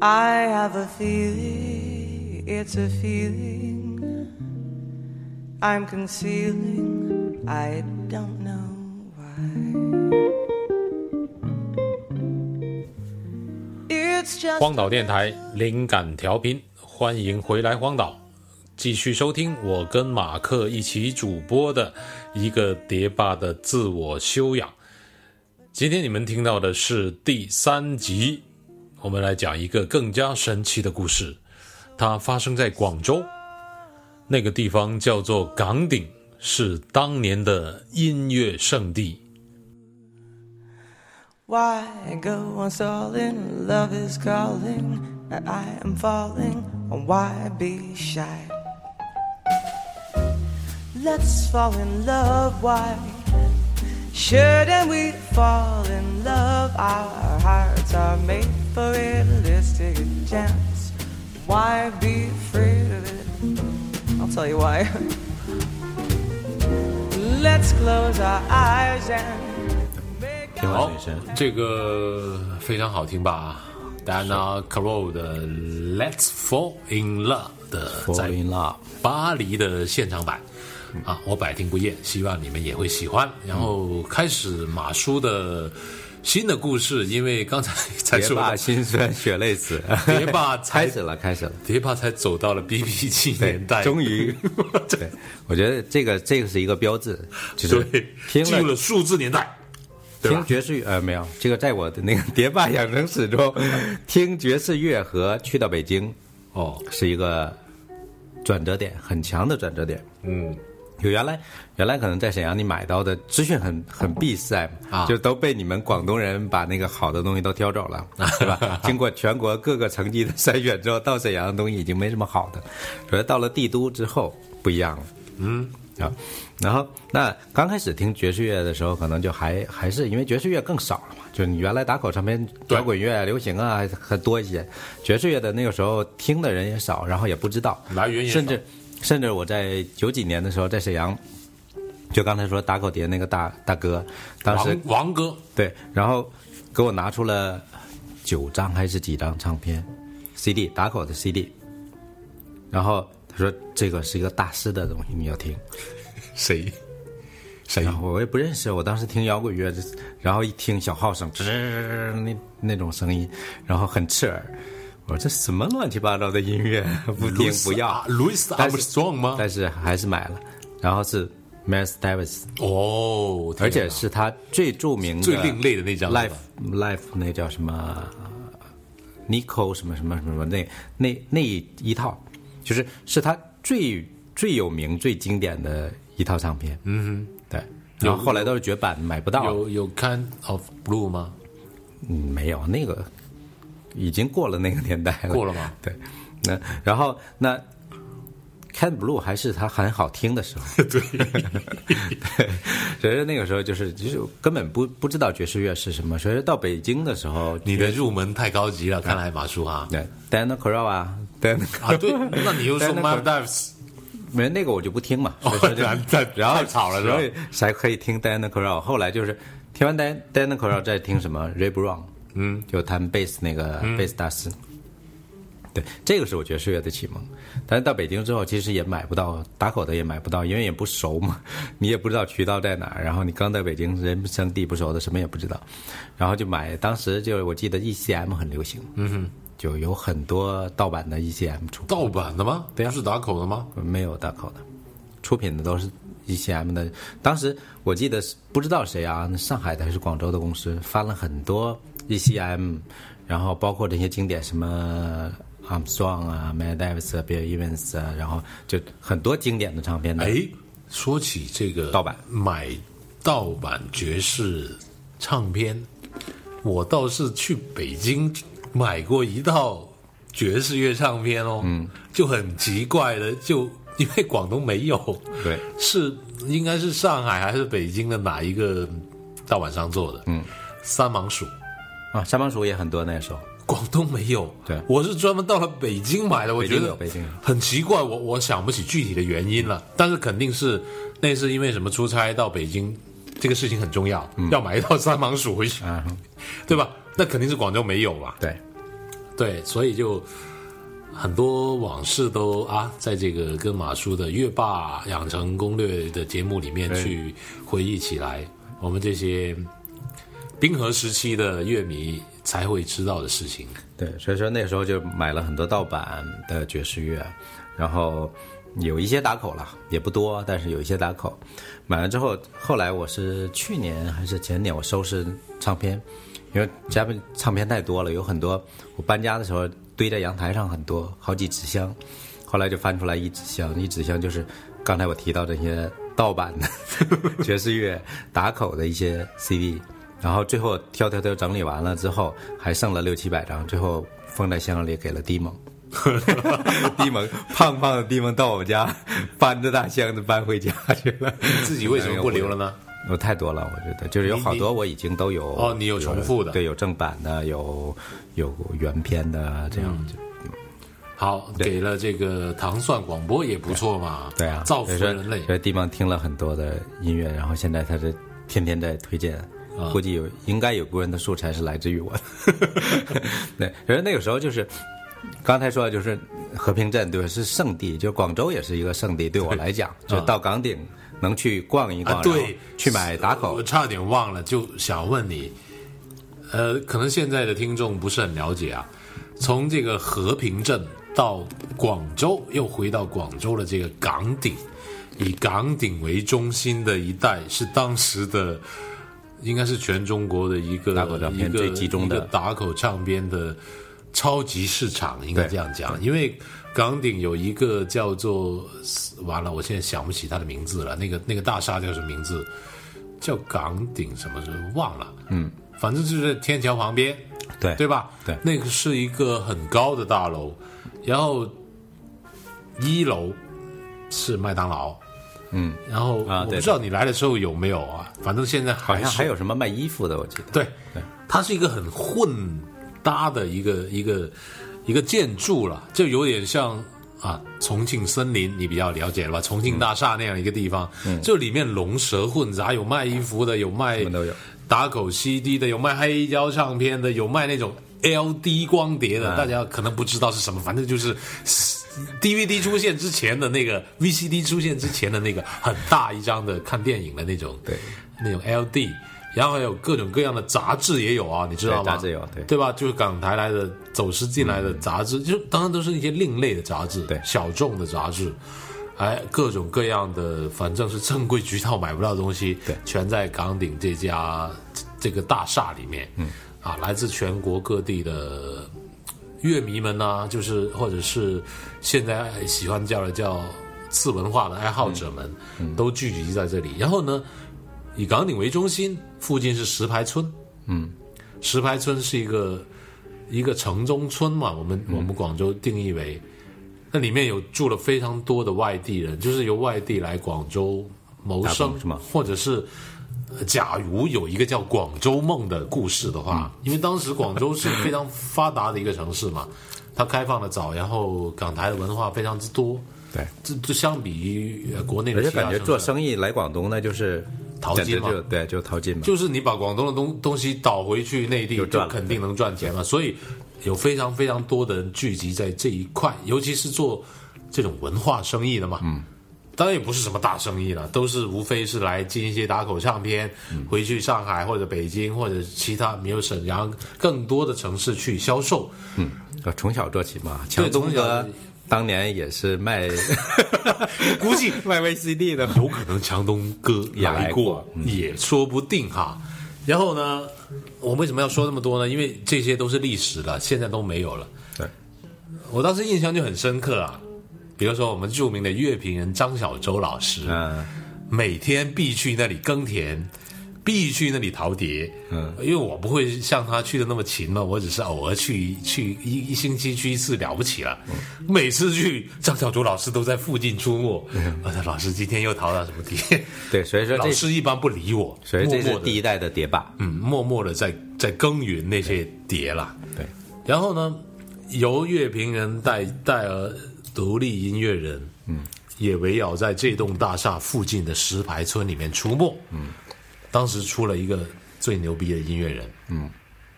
I have a feeling, it's a feeling I'm concealing, I don't know why. It's just 荒岛电台灵感调频，欢迎回来荒岛，继续收听我跟马克一起主播的一个叠霸的自我修养。今天你们听到的是第三集，我们来讲一个更加神奇的故事，它发生在广州，那个地方叫做岗顶，是当年的音乐圣地。Why go on stalling? Love is calling, and I am falling. Why be shy? Let's fall in love. Why shouldn't we fall in love? Our hearts are made for it. Let's take a chance. Why be afraid of it? I'll tell you why. Let's close our eyes and 好这个非常好听吧？Dana Carroll 的《Let's Fall in Love》的 Fall 在 in Love，巴黎的现场版啊，我百听不厌，希望你们也会喜欢。然后开始马叔的新的故事，因为刚才 才说了，心酸血泪史，别把 才开始了，开始了。蝶霸才走到了 BB 七年代，终于，对，我觉得这个这个是一个标志，就是进入了数字年代，听爵士乐呃没有，这个在我的那个蝶霸养成史中，听爵士乐和去到北京哦，是一个转折点，很强的转折点。嗯，有原来原来可能在沈阳你买到的资讯很很闭塞啊。就都被你们广东人把那个好的东西都挑走了，对吧？经过全国各个层级的筛选之后，到沈阳的东西已经没什么好的，所以到了帝都之后不一样了。嗯。啊，然后那刚开始听爵士乐的时候，可能就还还是因为爵士乐更少了嘛，就你原来打口唱片摇滚乐、流行啊还还多一些，爵士乐的那个时候听的人也少，然后也不知道，来源也少。甚至甚至我在九几年的时候在沈阳，就刚才说打口碟那个大大哥，当时王王哥对，然后给我拿出了九张还是几张唱片，CD 打口的 CD，然后他说这个是一个大师的东西，你要听。谁谁我也不认识，我当时听摇滚乐，然后一听小号声，吱那那种声音，然后很刺耳。我说这什么乱七八糟的音乐，不听不要。，Louis Armstrong 吗？但是还是买了，然后是 Miles Davis，哦，而且是他最著名的、最另类的那张 Life Life 那叫什么 Nico 什么什么什么那那那一套，就是是他最最有名、最经典的一套唱片。嗯哼，对。然后后来都是绝版，买不到。有有 Kind of Blue 吗？嗯，没有那个，已经过了那个年代了。过了吗？对，那然后那 Cat Blue 还是它很好听的时候。对，对，所以那个时候就是就是根本不不知道爵士乐是什么，所以到北京的时候，你的入门太高级了，看来马叔哈。对 Dana Crow 啊，Dan 啊，对，那你又说没那个我就不听嘛，然后太吵了所以才可以听 Dana Crow。后来就是听完 Dan Dana Crow 再听什么 Ray Brown，嗯，就弹贝斯那个贝斯大师。对，这个是我觉得岁月的启蒙。但是到北京之后，其实也买不到打口的，也买不到，因为也不熟嘛，你也不知道渠道在哪儿。然后你刚在北京，人生地不熟的，什么也不知道。然后就买，当时就我记得 ECM 很流行，嗯哼，就有很多盗版的 ECM 出。盗版的吗？对啊是打口的吗？没有打口的，出品的都是 ECM 的。当时我记得是不知道谁啊，上海的还是广州的公司翻了很多 ECM，然后包括这些经典什么 Armstrong 啊、Miles Davis 啊、Bill Evans 啊，然后就很多经典的唱片的。哎，说起这个盗版买盗版爵士唱片，我倒是去北京买过一套爵士乐唱片哦，嗯，就很奇怪的，就因为广东没有，对，是应该是上海还是北京的哪一个盗版商做的？嗯，三芒鼠。啊，三帮鼠也很多那时候。广东没有，对。我是专门到了北京买的，我觉得有北京很奇怪，我我想不起具体的原因了，但是肯定是那是因为什么出差到北京，这个事情很重要，要买一套三芒鼠回去，啊，对吧？那肯定是广州没有吧。对，对，所以就很多往事都啊，在这个跟马叔的《月霸养成攻略》的节目里面去回忆起来，我们这些冰河时期的乐迷才会知道的事情。对，所以说那时候就买了很多盗版的爵士乐，然后有一些打口了，也不多，但是有一些打口。买完之后，后来我是去年还是前年，我收拾唱片，因为家里唱片太多了，有很多我搬家的时候堆在阳台上很多，好几纸箱，后来就翻出来一纸箱，一纸箱就是刚才我提到这些盗版的 爵士乐打口的一些 CD。然后最后挑挑挑整理完了之后，还剩了六七百张，最后封在箱里给了迪蒙。迪蒙胖胖的迪蒙到我们家，搬着大箱子搬回家去了。自己为什么不留了呢？有太多了，我觉得就是有好多我已经都有哦你有重复的对，有正版的，有有原片的，这样就、好，给了这个糖蒜广播也不错嘛。对啊，造福人类。所以迪蒙听了很多的音乐，然后现在他是天天在推荐。啊估计有应该有部分的素材是来自于我的，对，因为那个时候就是刚才说的就是和平镇，对吧？是圣地，就广州也是一个圣地，对我来讲，就到岗顶能去逛一逛，啊，对，去买打口我，差点忘了，就想问你，呃，可能现在的听众不是很了解啊，从这个和平镇到广州，又回到广州的这个岗顶，以岗顶为中心的一带，是当时的。应该是全中国的一个打口唱片一个最集中的一个打口唱片的超级市场，应该这样讲。因为岗顶有一个叫做完了，我现在想不起它的名字了。那个那个大厦叫什么名字？叫岗顶什么什么忘了。嗯，反正就是在天桥旁边，对对吧？对那个是一个很高的大楼，然后一楼是麦当劳。嗯，然后啊我不知道你来的时候有没有啊？反正现在好像还有什么卖衣服的，我记得。对，对它是一个很混搭的一个一个一个建筑了，就有点像啊重庆森林，你比较了解了吧？重庆大厦那样一个地方，就里面龙蛇混杂，有卖衣服的，有卖什么都有打口 CD 的，有卖黑胶唱片的，有卖那种 LD 光碟的，大家可能不知道是什么，反正就是 DVD 出现之前的那个 VCD 出现之前的那个很大一张的看电影的那种，对，那种 LD。然后还有各种各样的杂志也有啊，你知道吗？对杂志有对对吧？就是港台来的走私进来的杂志，就当然都是一些另类的杂志，对小众的杂志，哎，各种各样的，反正是正规渠道买不到的东西，对全在港顶这家这个大厦里面，嗯，啊，来自全国各地的乐迷们呢、就是或者是现在喜欢叫的叫次文化的爱好者们，都聚集在这里。然后呢，以岗顶为中心，附近是石牌村，嗯，石牌村是一个一个城中村嘛，我们、我们广州定义为，那里面有住了非常多的外地人，就是由外地来广州谋生或者是。呃假如有一个叫广州梦的故事的话，因为当时广州是非常发达的一个城市嘛，它开放的早，然后港台的文化非常之多，对，这这相比于呃国内的而且感觉做生意来广东那就是淘金嘛对，就淘金嘛。就是你把广东的东东西倒回去内地，就肯定能赚钱嘛。所以有非常非常多的人聚集在这一块，尤其是做这种文化生意的嘛。嗯，当然也不是什么大生意了，都是无非是来进一些打口唱片，回去上海或者北京或者其他没有沈阳更多的城市去销售。嗯从小做起嘛，强东哥当年也是卖 估计卖 VCD 的，有可能强东哥也来过来过，也说不定哈。然后呢，我为什么要说那么多呢？因为这些都是历史了，现在都没有了。对，我当时印象就很深刻啊，比如说我们著名的乐评人张小舟老师，嗯，每天必去那里耕田，必去那里淘碟。嗯，因为我不会像他去的那么勤嘛，我只是偶尔去去一一星期去一次了不起了。每次去，张小舟老师都在附近出没。我说老师今天又淘到什么碟？对，所以说老师一般不理我，所以这是第一代的碟霸，嗯，默默的在在耕耘那些碟啦。对，然后呢，由乐评人带带而独立音乐人，嗯，也围绕在这栋大厦附近的石牌村里面出没。嗯，当时出了一个最牛逼的音乐人，嗯，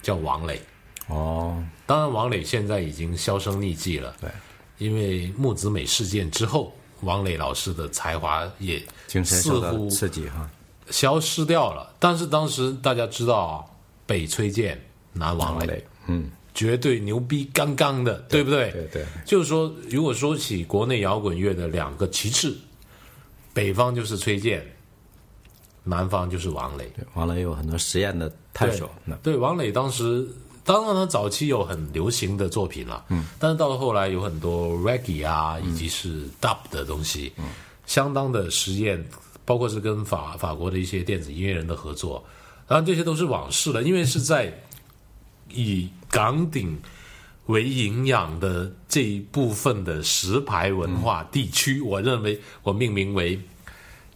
叫王磊。哦，当然，王磊现在已经销声匿迹了。对，因为木子美事件之后，王磊老师的才华也似乎刺激哈。消失掉了。但是当时大家知道啊，北崔健，南王磊，磊，嗯，绝对牛逼刚刚的，对不对？对对，就是说，如果说起国内摇滚乐的两个旗帜，北方就是崔健，南方就是王磊。对王磊有很多实验的探索。那对，王磊当时，当然他早期有很流行的作品了，嗯，但是到了后来有很多 reggae 啊，以及是 dub 的东西，嗯，相当的实验，包括是跟法法国的一些电子音乐人的合作，当然这些都是往事了，因为是在以港顶为营养的这一部分的石牌文化地区，我认为我命名为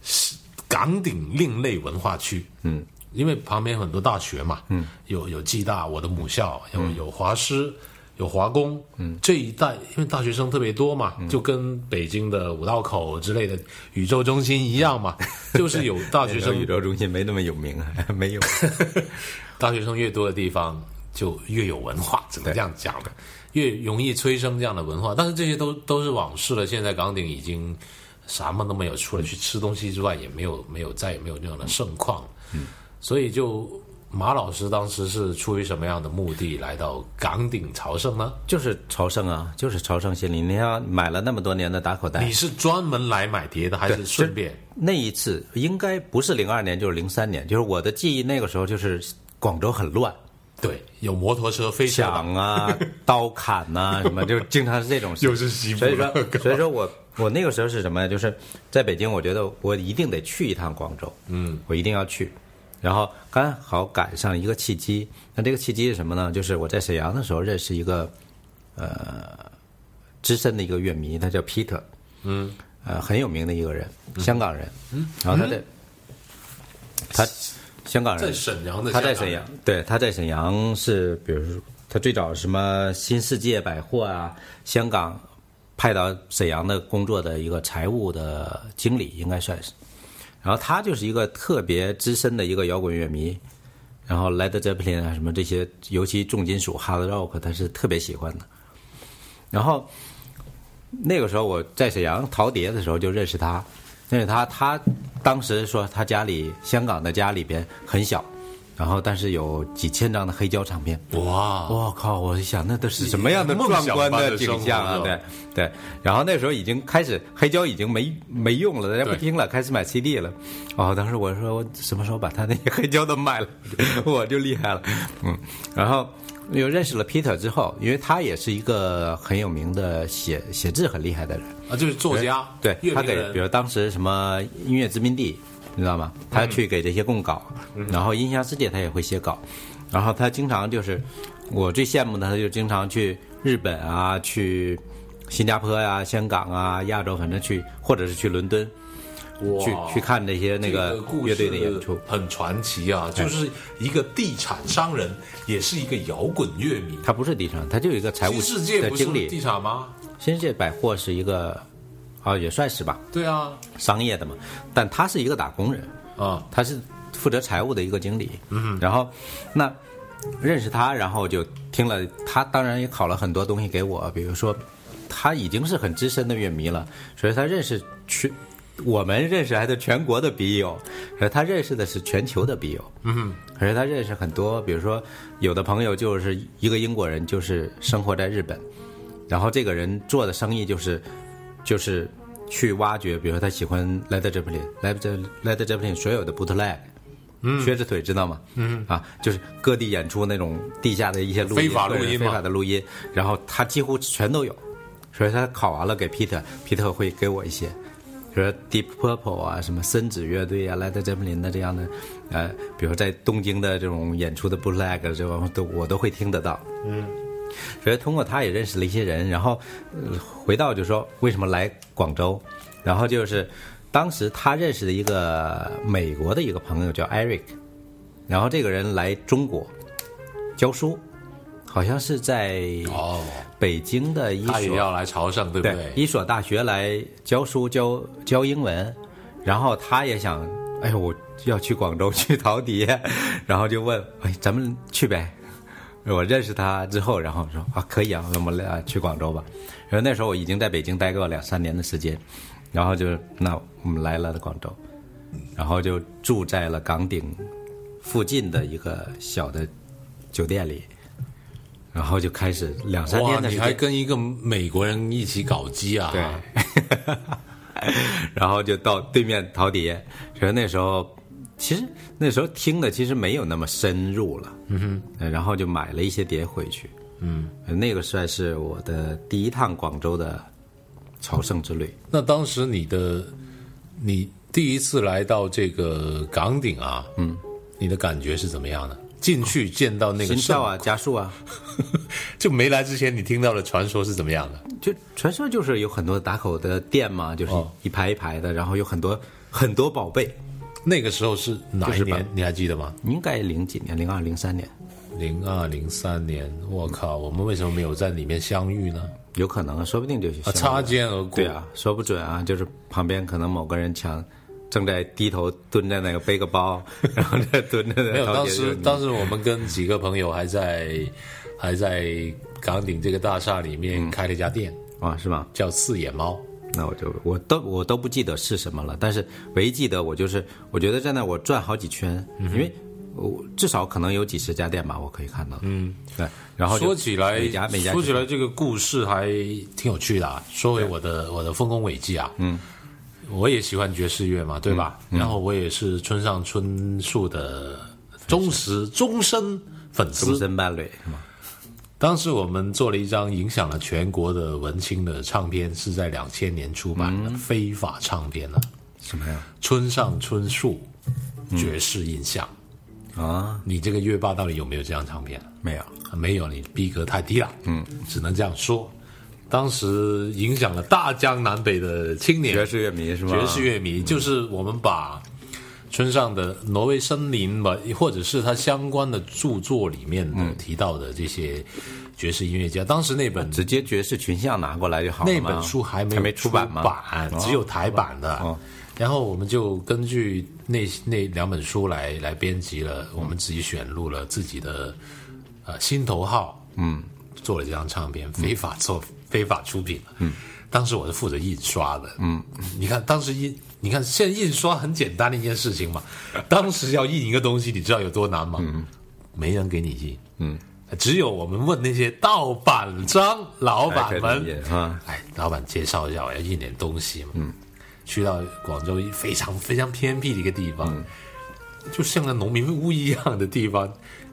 是港顶另类文化区，嗯。因为旁边很多大学嘛，嗯，有有暨大，我的母校，有有华师，有华工，嗯，这一带因为大学生特别多嘛，就跟北京的五道口之类的宇宙中心一样嘛，就是有大学生宇宙中心没那么有名啊，没有。大学生越多的地方就越有文化，只能这样讲的，越容易催生这样的文化。但是这些都都是往事了，现在岗顶已经什么都没有，除了去吃东西之外，也没有没有再也没有那样的盛况。嗯，所以就马老师当时是出于什么样的目的来到岗顶朝圣呢？就是朝圣啊，就是朝圣心理。你看，买了那么多年的打口袋你，是专门来买碟的，还是顺便？那一次应该不是零二年，就是零三年，就是我的记忆那个时候就是广州很乱，对，有摩托车飞抢啊、刀砍呐、什么，就经常是这种事。又是西部所以说，所以说我我那个时候是什么呢？就是在北京，我觉得我一定得去一趟广州，嗯，我一定要去。然后刚好赶上一个契机，那这个契机是什么呢？就是我在沈阳的时候认识一个呃资深的一个乐迷，他叫 Peter，嗯，呃很有名的一个人，香港人，嗯，然后他在他香港人在沈阳的他在沈阳，对，他在沈阳是，比如说他最早什么新世界百货啊，香港派到沈阳的工作的一个财务的经理，应该算是。然后他就是一个特别资深的一个摇滚乐迷，然后 Led Zeppelin 啊什么这些，尤其重金属 Hard Rock，他是特别喜欢的。然后那个时候我在沈阳淘碟的时候就认识他，认识他，他当时说他家里香港的家里边很小，然后但是有几千张的黑胶唱片。哇，我靠！我一想，那都是什么样的壮观的景象啊！对对。然后那时候已经开始黑胶已经没没用了，大家不听了，开始买 CD 了。哦，当时我说我什么时候把他那些 黑胶都卖了，我就厉害了。嗯，然后又认识了 Peter 之后，因为他也是一个很有名的写写字很厉害的人。啊，就是作家，对他给，比如当时什么音乐殖民地，你知道吗？他去给这些供稿，然后音响世界他也会写稿，然后他经常就是，我最羡慕的，他就经常去日本啊，去新加坡呀、香港啊、亚洲，反正去，或者是去伦敦，哇去去看那些那个乐队的演出。很传奇啊！就是一个地产商人，也是一个摇滚乐迷。他不是地产，他就有一个财务世界的经理。地产吗？新世界百货是一个，啊，也算是吧，对啊，商业的嘛，但他是一个打工人。啊，他是负责财务的一个经理，嗯，然后那认识他，然后就听了他，当然也考了很多东西给我，比如说他已经是很资深的乐迷了，所以他认识全我们认识还是全国的笔友，而他认识的是全球的笔友，嗯，可是他认识很多，比如说有的朋友就是一个英国人，就是生活在日本，然后这个人做的生意就是就是去挖掘，比如说他喜欢 Led Zeppelin，Led Ze- Led Zeppelin 所有的 bootleg，嗯，靴子腿知道吗？嗯，啊，就是各地演出那种地下的一些录音，非法录音非法的录音，然后他几乎全都有，所以他考完了给 Peter，Peter 会给我一些。比如说 Deep Purple 啊，什么森子乐队啊，Led Zeppelin 的这样的，呃，比如说在东京的这种演出的 bootleg 这种都我都会听得到。嗯所以通过他也认识了一些人，然后、呃、回到就说为什么来广州，然后就是当时他认识的一个美国的一个朋友叫 Eric，然后这个人来中国教书，好像是在哦，北京的一所他也要来朝圣，对不对一所大学来教书教教英文，然后他也想，哎呦，我要去广州去陶笛，然后就问，哎，咱们去呗。我认识他之后，然后说啊可以啊，那我们俩去广州吧。然后那时候我已经在北京待过两三年的时间，然后就那我们来了广州，然后就住在了岗顶附近的一个小的酒店里，然后就开始两三哇，天的时间，你还跟一个美国人一起搞基啊？对，然后就到对面陶碟，所以那时候其实那时候听的其实没有那么深入了，嗯哼，然后就买了一些碟回去，嗯，那个算是我的第一趟广州的朝圣之旅。那当时你的你第一次来到这个岗顶啊，嗯，你的感觉是怎么样的？进去见到那个圣心跳啊，加速啊，就没来之前你听到的传说是怎么样的？就传说就是有很多打口的店嘛，就是哦一排一排的，然后有很多很多宝贝，那个时候是哪一年？你还记得吗？应该零几年，零二零三年，零二零三年，我靠，我们为什么没有在里面相遇呢？有可能，说不定就是啊，擦肩而过。对啊，说不准啊，就是旁边可能某个人抢，正在低头蹲在那个背个包，然后在蹲着没有，当时时当时我们跟几个朋友还在还在岗顶这个大厦里面开了一家店，啊是吗？叫四眼猫。那我就我都我都不记得是什么了，但是唯一记得我就是我觉得在那我转好几圈，因为我至少可能有几十家店吧，我可以看到。嗯，对，然后说起来每家每家说起来这个故事还挺有趣的啊。说回我的我的丰功伟绩啊，嗯，我也喜欢爵士乐嘛，对吧？嗯然后我也是村上春树的忠实终身粉丝终，身伴侣是吗？当时我们做了一张影响了全国的文青的唱片，是在两千年出版的非法唱片呢、什么呀？村上春树爵士印象。啊，你这个乐霸到底有没有这张唱片？没有，啊没有，你逼格太低了。嗯，只能这样说。当时影响了大江南北的青年。爵士乐迷是吗？爵士乐迷，就是我们把村上的《挪威森林》吧，或者是他相关的著作里面的提到的这些爵士音乐家，当时那本直接爵士群像拿过来就好了嘛那本书还没还没出出版吗？哦。只有台版的。哦。然后我们就根据那那两本书来来编辑了，我们自己选录了自己的呃心头号，嗯，做了这张唱片，非法做、非法出品了，嗯，当时我是负责印刷的，嗯，你看当时印，你看现在印刷很简单的一件事情嘛，当时要印一个东西，你知道有多难吗？嗯，没人给你印，嗯。只有我们问那些盗版商老板们啊，哎，老板介绍一下，我要印点东西嘛。嗯，去到广州非常非常偏僻的一个地方，就像个农民屋一样的地方，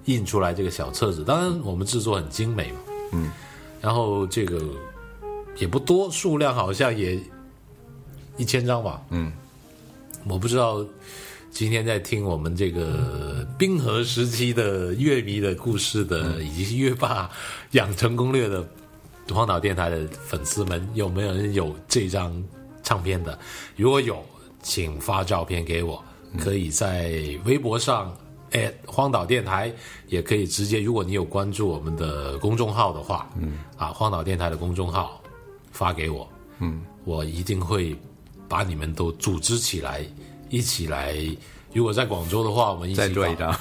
印出来这个小册子。当然，我们制作很精美嘛。嗯，然后这个也不多，数量好像也一千张吧。嗯，我不知道。今天在听我们这个冰河时期的乐迷的故事的，以及乐霸养成攻略的荒岛电台的粉丝们，有没有人有这张唱片的？如果有，请发照片给我，可以在微博上。哎，荒岛电台也可以直接，如果你有关注我们的公众号的话，嗯，啊，荒岛电台的公众号发给我，嗯，我一定会把你们都组织起来，一起来。如果在广州的话，我们一起搞再做一张，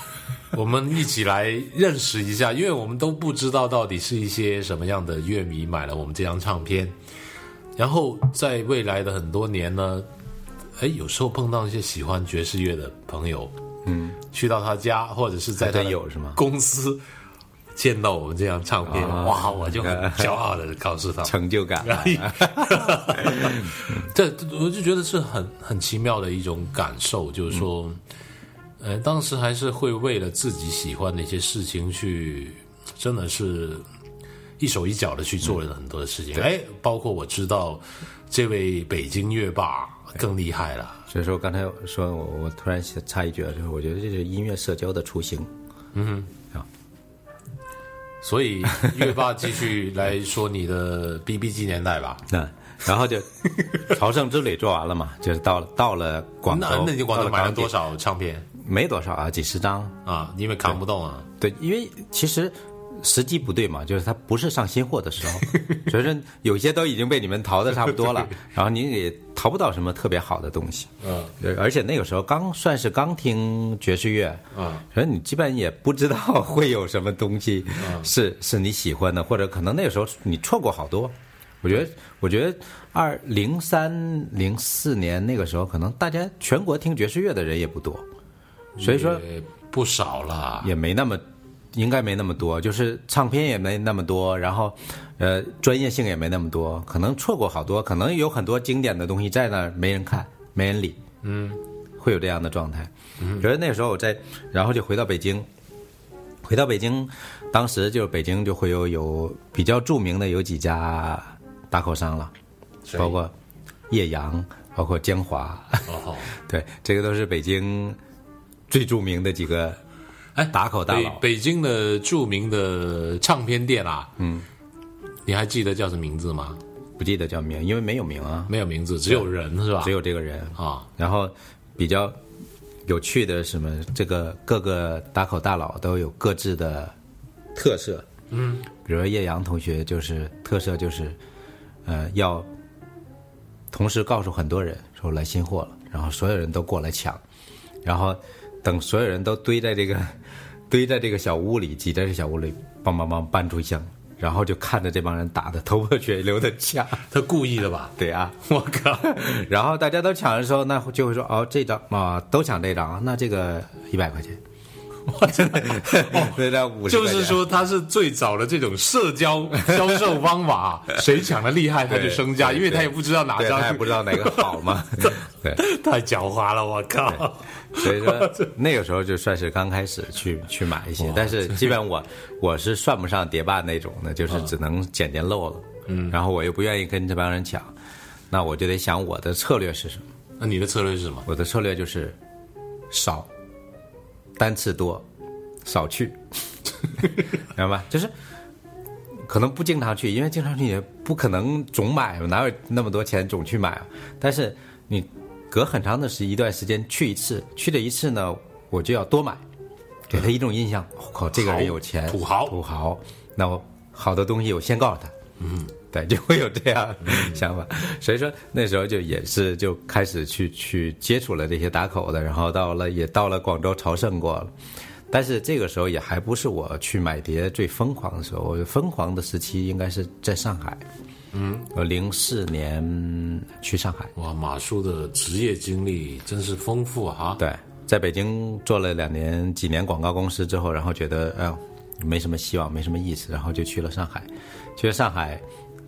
我们一起来认识一下，因为我们都不知道到底是一些什么样的乐迷买了我们这张唱片，然后在未来的很多年呢，哎，有时候碰到一些喜欢爵士乐的朋友，嗯，去到他家或者是在他有是吗？公司见到我们这张唱片，啊。哇，我就很骄傲的告诉他们，成就感。这我就觉得是很很奇妙的一种感受，就是说，呃，当时还是会为了自己喜欢的一些事情去，真的是一手一脚的去做了很多的事情。哎，包括我知道这位北京乐霸更厉害了，所以说刚才说我我突然想插一句啊，就是我觉得这是音乐社交的雏形。所以乐霸继续来说你的 B B G 年代吧。嗯然后就朝圣之旅做完了嘛，就是到了到了广州，那那你广州买了？多少唱片没多少啊，几十张。啊？因为扛不动啊。对，因为其实时机不对嘛，就是它不是上新货的时候，所以说有些都已经被你们淘的差不多了，然后你也淘不到什么特别好的东西。嗯呃而且那个时候刚算是刚听爵士乐，嗯，所以你基本也不知道会有什么东西是是你喜欢的，或者可能那个时候你错过好多。我觉得，我觉得二零三零四年那个时候，可能大家全国听爵士乐的人也不多，所以说不少了。也没那么，应该没那么多，就是唱片也没那么多，然后，呃，专业性也没那么多，可能错过好多，可能有很多经典的东西在那儿没人看，没人理，嗯，会有这样的状态。嗯，觉得那个时候我在，然后就回到北京，回到北京，当时就是北京就会有有比较著名的有几家大口商了，谁？包括叶阳，包括江华，哦，对，这个都是北京最著名的几个哎，打口大北佬。北京的著名的唱片店啊，嗯，你还记得叫什么名字吗？不记得叫名，因为没有名啊，没有名字，只有人是吧？只有这个人。啊，然后比较有趣的是什么？这个各个打口大佬都有各自的特色。嗯，比如说叶阳同学就是特色就是，呃，要同时告诉很多人说来新货了，然后所有人都过来抢，然后等所有人都堆在这个 堆在这个小屋里，挤在这小屋里，梆梆梆搬出一箱，然后就看着这帮人打的头破血流的架。他故意的吧？对啊，我靠！然后大家都抢的时候，那就会说哦，这张啊都抢这张，那这个一百块钱，那张五十，就是说他是最早的这种社交销售方法，谁抢的厉害他就升价，因为他也不知道哪对，张他也不知道哪个好嘛，对，太狡猾了，我靠！所以说那个时候就算是刚开始去去买一些，但是基本我我是算不上叠霸那种的，就是只能捡捡漏了，嗯，然后我又不愿意跟这帮人抢，那我就得想我的策略是什么。那你的策略是什么？我的策略就是少，单次多，少去，明白。吧？就是可能不经常去，因为经常去也不可能总买，哪有那么多钱总去买啊？但是你隔很长的时一段时间去一次，去了一次呢，我就要多买，给他一种印象，我、靠，这个人有钱，土豪。土豪，那我好的东西我先告诉他，嗯，对，就会有这样想法。所以说那时候就也是就开始去去接触了这些打口的，然后到了也到了广州朝圣过了。但是这个时候也还不是我去买碟最疯狂的时候，我疯狂的时期应该是在上海。嗯，我零四年去上海，哇，马叔的职业经历真是丰富啊！对，在北京做了两年几年广告公司之后，然后觉得哎呦没什么希望，没什么意思，然后就去了上海。去了上海，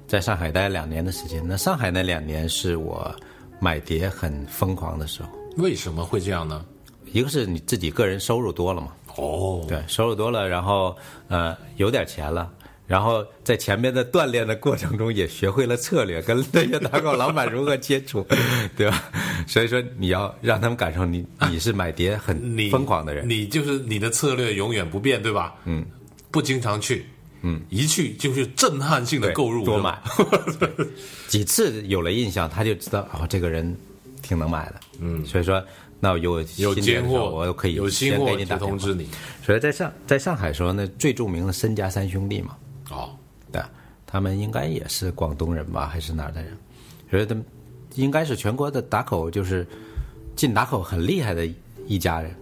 在上海待了两年的时间。那上海那两年是我买碟很疯狂的时候。为什么会这样呢？一个是你自己个人收入多了嘛，哦，对，收入多了，然后呃有点钱了。然后在前面的锻炼的过程中，也学会了策略，跟那些打狗老板如何接触，对吧？所以说你要让他们感受你你是买碟很疯狂的人，你就是你的策略永远不变，对吧？嗯，不经常去，嗯，一去就是震撼性的购入，多买，几次有了印象，他就知道哦，这个人挺能买的，嗯，所以说那有有新货，我可以有新货先给你打电话。就通知你。所以在上在上海时候那，最著名的申家三兄弟嘛，哦，对，他们应该也是广东人吧，还是哪儿的人？所以他们应该是全国的打口，就是进打口很厉害的一家人。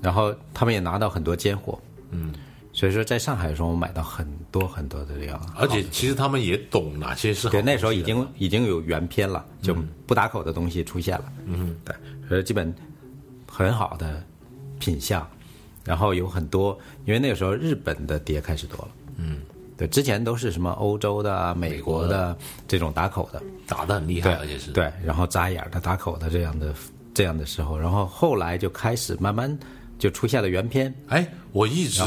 然后他们也拿到很多尖货，嗯，所以说在上海的时候，我买到很多很多的这样。而且其实他们也懂哪些是好对，那时候已经已经有原片了，就不打口的东西出现了。嗯，对，所以基本很好的品相，然后有很多，因为那个时候日本的碟开始多了。嗯，对，之前都是什么欧洲的啊、美国的这种打口的，打的很厉害，而且是。对，然后扎眼儿的、打口的这样的这样的时候，然后后来就开始慢慢就出现了原片。哎，我一直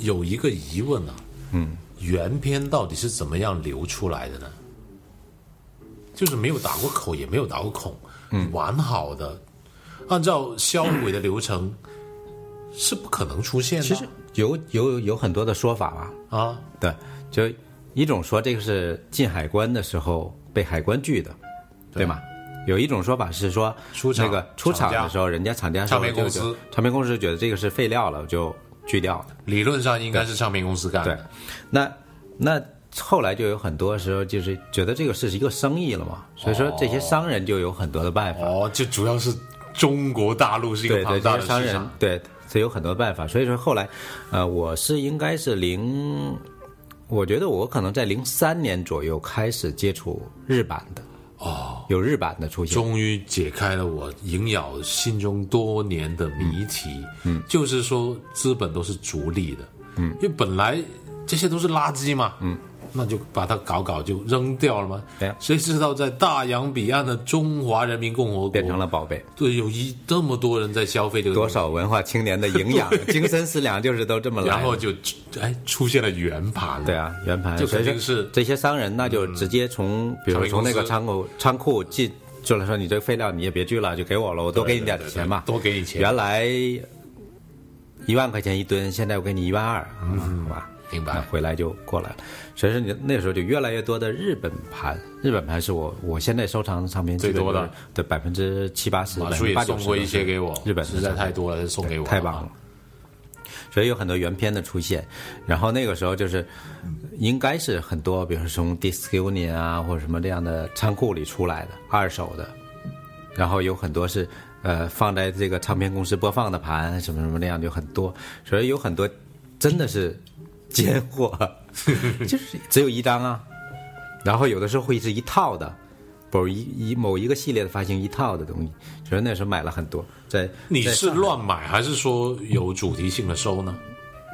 有一个疑问啊，嗯，原片到底是怎么样流出来的呢？就是没有打过口，也没有打过孔，嗯，完好的，按照销毁的流程是不可能出现的。其实有有有很多的说法吧，啊，对，就一种说这个是进海关的时候被海关拒的，对吗？有一种说法是说出厂那个出厂的时候，人家厂家说唱片公司唱片公司觉得这个是废料了，就锯掉了。理论上应该是唱片公司干对的。，那那后来就有很多时候就是觉得这个是一个生意了嘛，所以说这些商人就有很多的办法。哦，就主要是中国大陆是一个对对，庞大的商人。对，所以有很多办法。所以说后来，呃，我是应该是零，我觉得我可能在零三年左右开始接触日版的，哦，有日版的出现。终于解开了我萦绕心中多年的谜题。嗯，就是说资本都是逐利的。嗯，因为本来这些都是垃圾嘛。嗯。那就把它搞搞就扔掉了吗？对啊谁知道在大洋彼岸的中华人民共和国变成了宝贝，对，有一这么多人在消费这个多少文化青年的营养、精神食粮就是都这么来的。然后就哎出现了圆盘，对啊，圆盘就肯定是这些商人，那就直接从，比如说从那个仓库仓库进，就是说你这个废料你也别锯了，就给我了，我多给你点钱吧，多给你钱原来一万块钱一吨，现在我给你一万二，嗯，好吧。明白回来就过来了，所以说你那时候就越来越多的日本盘，日本盘是我我现在收藏的唱片最多的。的百分之七八十，马叔也送过一些给我，日本实在太多了，送给我，太棒了。所以有很多原片的出现，然后那个时候就是，应该是很多，比如说从 Disc Union 啊或者什么这样的仓库里出来的二手的，然后有很多是呃放在这个唱片公司播放的盘什么什么那样就很多，所以有很多真的是 奸货，就是只有一张啊，然后有的时候会是一套的，不是一一某一个系列的发行一套的东西，所以那时候买了很多，在你是乱买还是说有主题性的收呢？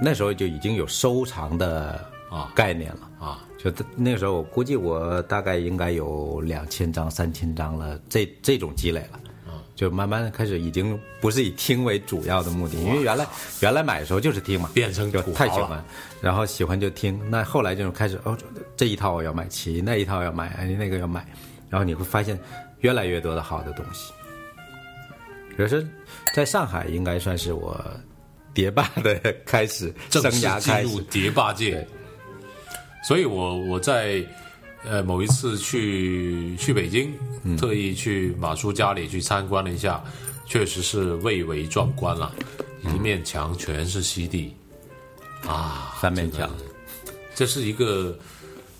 那时候就已经有收藏的啊。概念了。啊，就那个时候，我估计我大概应该有两千张、三千张了，这这种积累了。就慢慢地开始已经不是以听为主要的目的，因为原来原来买的时候就是听嘛，变成就太喜欢，然后喜欢就听。那后来就开始哦，这一套我要买齐，那一套要买，哎那个要买，然后你会发现越来越多的好的东西。可是在上海应该算是我碟霸的开始，生正式涯开始进入。碟霸界。所以我我在呃某一次去去北京，嗯特意去马叔家里去参观了一下，确实是蔚为壮观了，一面墙全是 CD 啊，三面墙，这是一个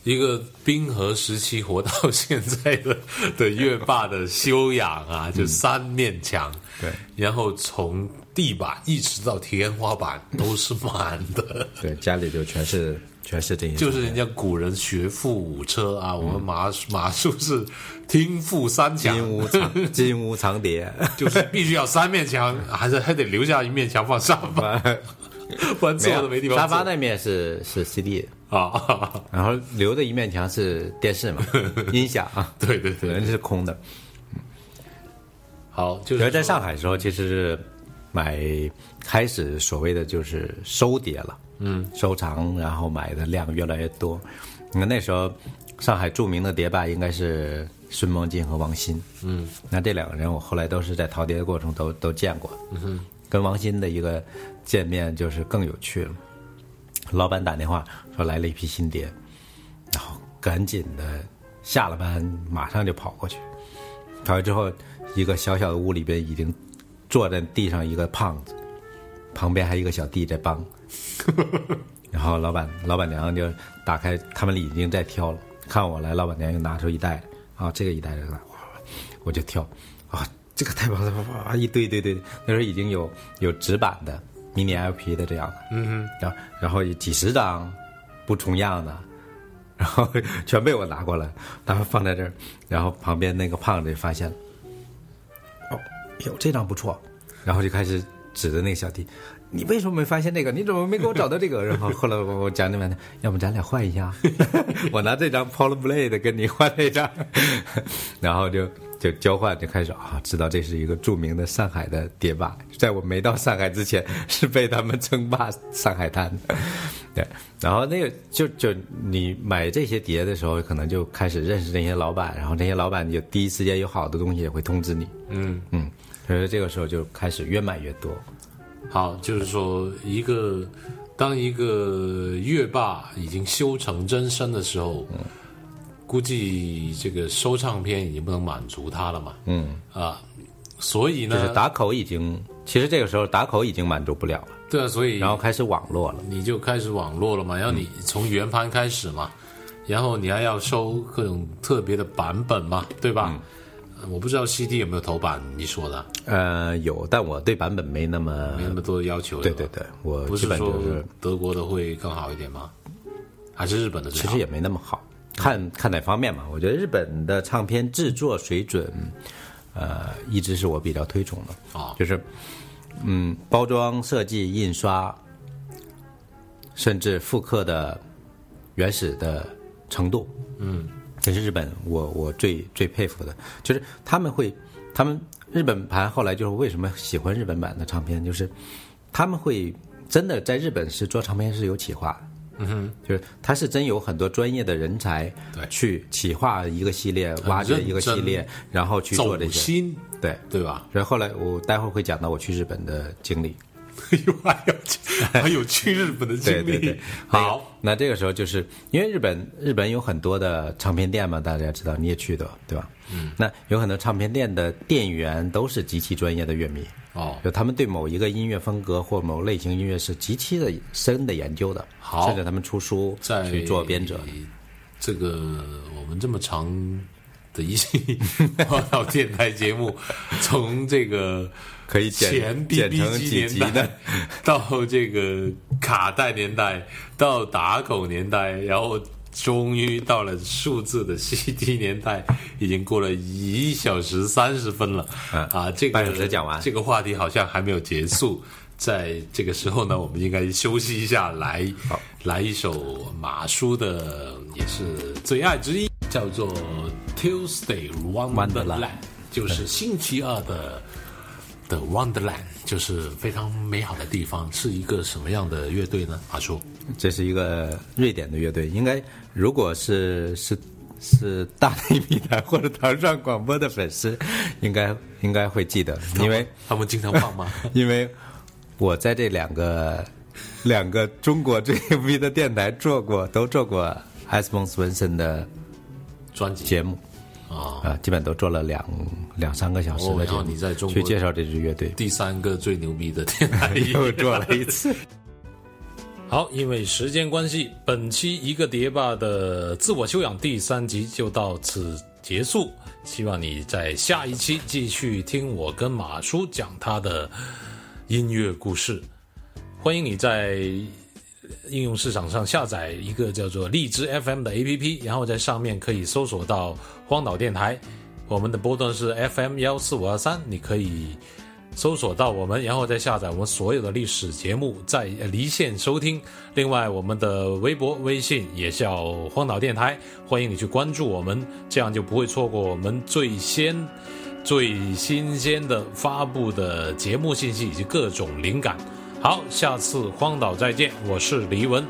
一个冰河时期活到现在的的乐霸的修养啊，就三面墙，对，然后从地板一直到天花板都是满的，对，家里就全是全是这些，就是人家古人学富五车啊，我们马马术是听富三强，金屋藏 金屋藏蝶，就是必须要三面墙，还是还得留下一面墙放沙发，不然坐都没地方沙发那面是是 CD，啊，然后留的一面墙是电视嘛，音响啊，对对对，人是空的。好，就是在上海的时候，其实是买开始所谓的就是收碟了，嗯，收藏，然后买的量越来越多。那那时候上海著名的碟霸应该是孙梦金和王鑫，嗯，那这两个人我后来都是在淘碟的过程都都见过，嗯哼，跟王鑫的一个见面就是更有趣了。老板打电话说来了一批新碟，然后赶紧的下了班马上就跑过去，跑去之后，一个小小的屋里边已经坐在地上一个胖子，旁边还有一个小弟在帮。然后老板老板娘就打开，他们已经在挑了。看我来，老板娘又拿出一袋啊，这个一袋这个，哇，我就挑啊，这个太棒了，哇，一堆堆堆。那时候已经有有纸板的、迷你 LP 的这样的，嗯哼，然后然后有几十张不重样的，然后 全被我拿过来，然后放在这儿，然后旁边那个胖子就发现了，哦，哟，这张不错，然后就开始指着那个小弟，你为什么没发现这个？你怎么没给我找到这个？然后后来我我讲你们，要不咱俩换一下，我拿这张 Paul Blade 跟你换这张，然后就就交换，就开始啊，知道这是一个著名的上海的碟霸，在我没到上海之前是被他们称霸上海滩的，对，然后那个就就你买这些碟的时候，可能就开始认识那些老板，然后那些老板就第一时间有好的东西也会通知你，嗯。嗯，所以这个时候就开始越买越多。好，就是说，一个当一个乐霸已经修成真身的时候，估计这个收唱片已经不能满足他了嘛。嗯啊，所以呢，就是打口已经，其实这个时候打口已经满足不了了。对啊，所以然后开始网络了。你就开始网络了嘛，然后你从圆盘开始嘛，然后你还要收各种特别的版本嘛，对吧？呃我不知道 CD 有没有头版，你说的呃，有，但我对版本没那么没那么多的要求。对对对，我基不是说本就是德国的会更好一点吗？还是日本的？其实也没那么好，看看哪方面嘛。我觉得日本的唱片制作水准，呃，一直是我比较推崇的。啊就是嗯，包装设计、印刷，甚至复刻的原始的程度，嗯，这是日本我我最最佩服的，就是他们会，他们日本盘后来就是为什么喜欢日本版的唱片，就是他们会真的在日本是做唱片是有企划的。嗯哼，就是他是真有很多专业的人才，对去企划一个系列，挖掘一个系列，然后去做这些，心，对，对吧？然后后来我待会儿会讲到我去日本的经历。有还有去 还有去日本的经历。对对对，好，那这个时候就是因为日本日本有很多的唱片店嘛，大家知道你也去的对吧？嗯，那有很多唱片店的店员都是极其专业的乐迷，哦，就他们对某一个音乐风格或某类型音乐是极其的深的研究的，好。甚至他们出书在去做编者。这个我们这么长的一期报道电台节目，从这个可以剪成几集年代的，到这个卡带年代，到打口年代，然后终于到了数字的 CD 年代，已经过了一小时三十分了。嗯啊，这个半小时讲完这个话题好像还没有结束。在这个时候呢，我们应该休息一下，来来一首马叔的也是最爱之一，叫做《Tuesday Wonderland》，Wonderland 就是星期二的的 Wonderland，就是非常美好的地方。是一个什么样的乐队呢？阿叔，这是一个瑞典的乐队，应该如果是是是大内密谈或者唐上广播的粉丝，应该应该会记得，因为他们经常放吗？因为我在这两个两个中国最牛逼的电台做过，都做过埃斯蒙斯文森的专辑节目啊，啊，基本都做了两两三个小时了然后的节目，你在中国去介绍这支乐队，第三个最牛逼的电台 又做了一次。好，因为时间关系，本期一个碟吧的自我修养第三集就到此结束。希望你在下一期继续听我跟马叔讲他的音乐故事。欢迎你在应用市场上下载一个叫做荔枝 FM 的 APP，然后在上面可以搜索到荒岛电台。我们的波段是 FM 幺四五二三，你可以搜索到我们，然后再下载我们所有的历史节目，在离线收听。另外，我们的微博、微信也叫荒岛电台，欢迎你去关注我们，这样就不会错过我们最先、最新鲜的发布的节目信息以及各种灵感。好，下次荒岛再见，我是黎文。